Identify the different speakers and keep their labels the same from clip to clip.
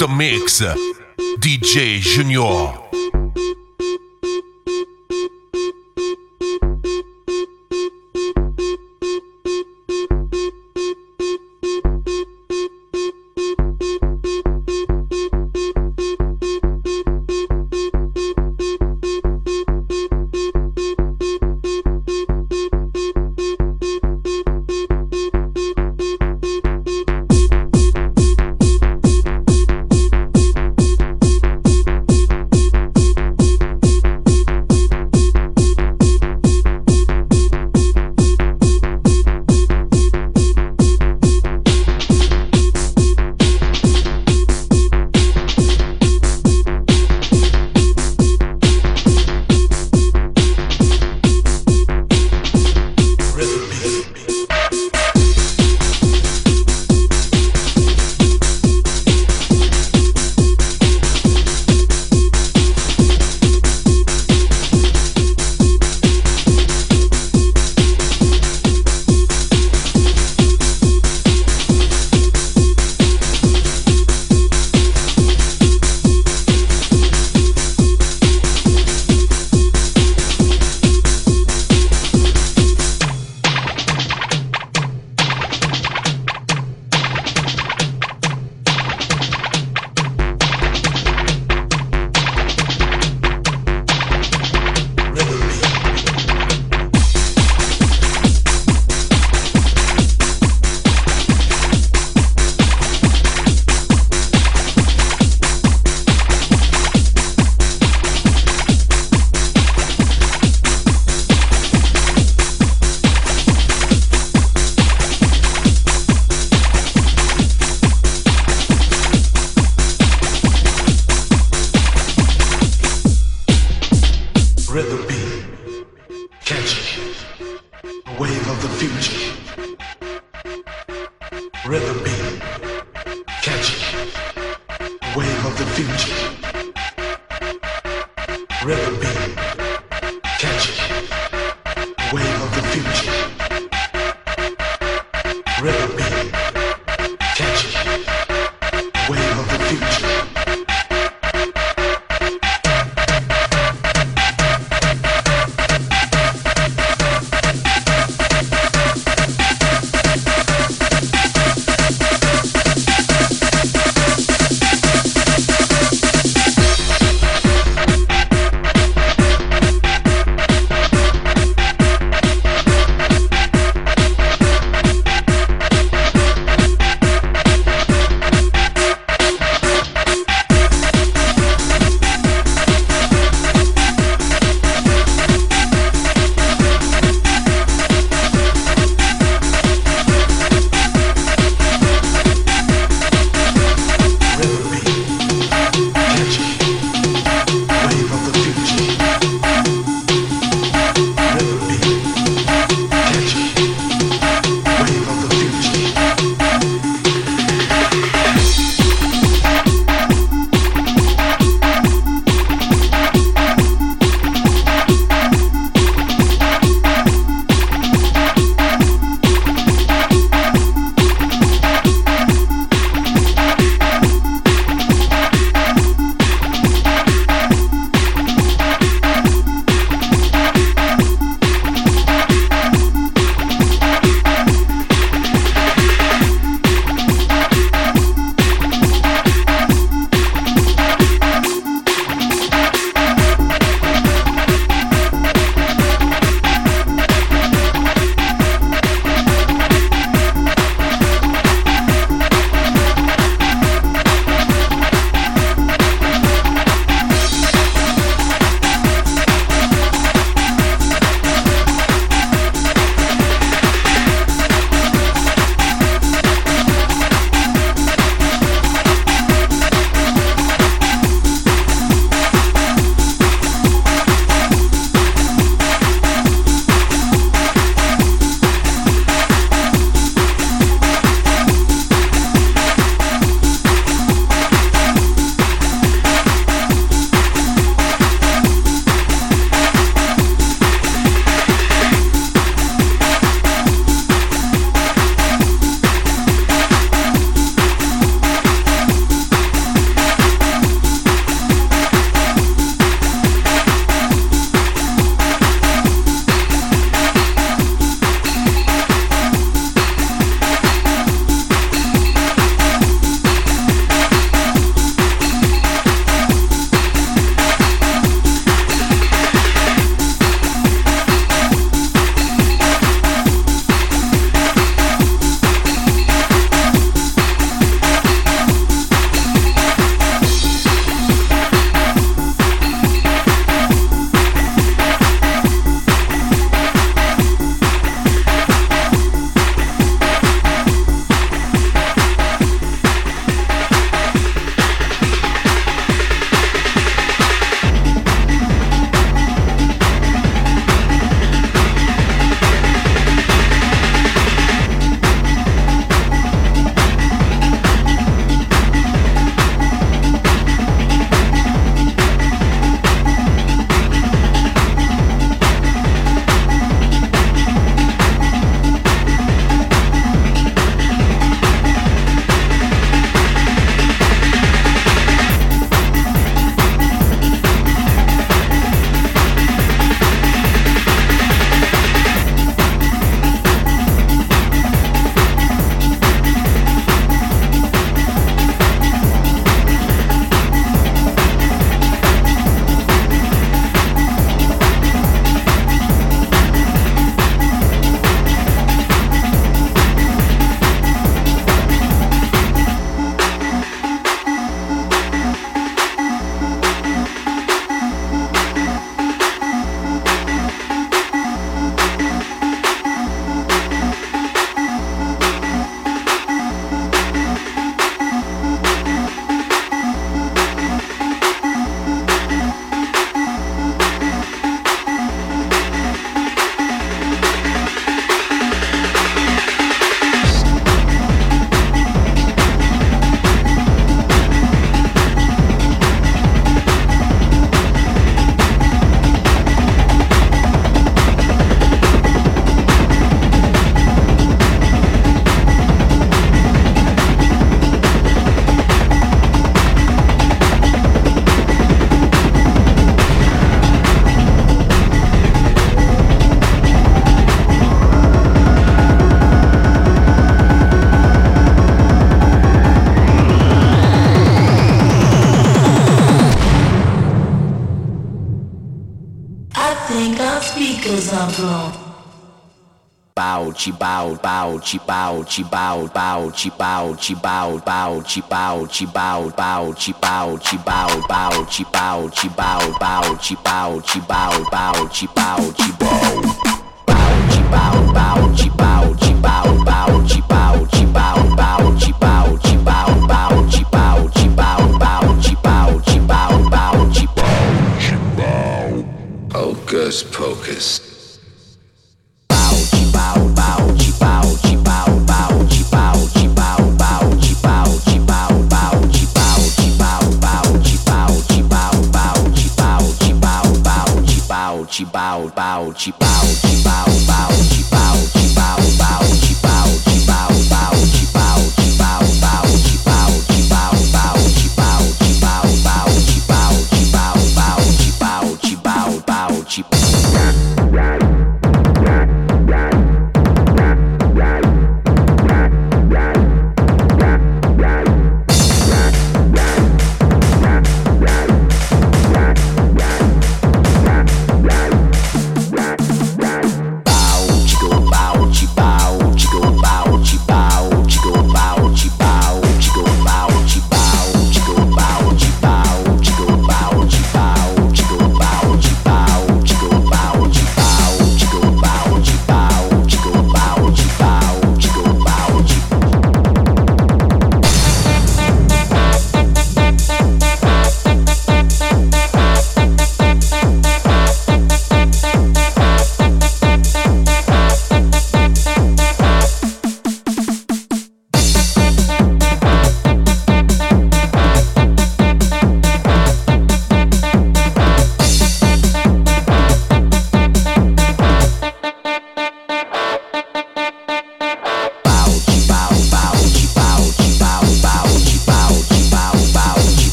Speaker 1: Master Mix, DJ Junior.
Speaker 2: chi bao bao chi bao chi bao bao chi bao chi bao bao chi bao chi bao bao chi bao chi bao bao chi bao chi bao bao chi bao chi bao bao chi bao chi bao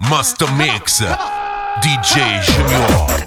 Speaker 1: Master Mixer, DJ Junior.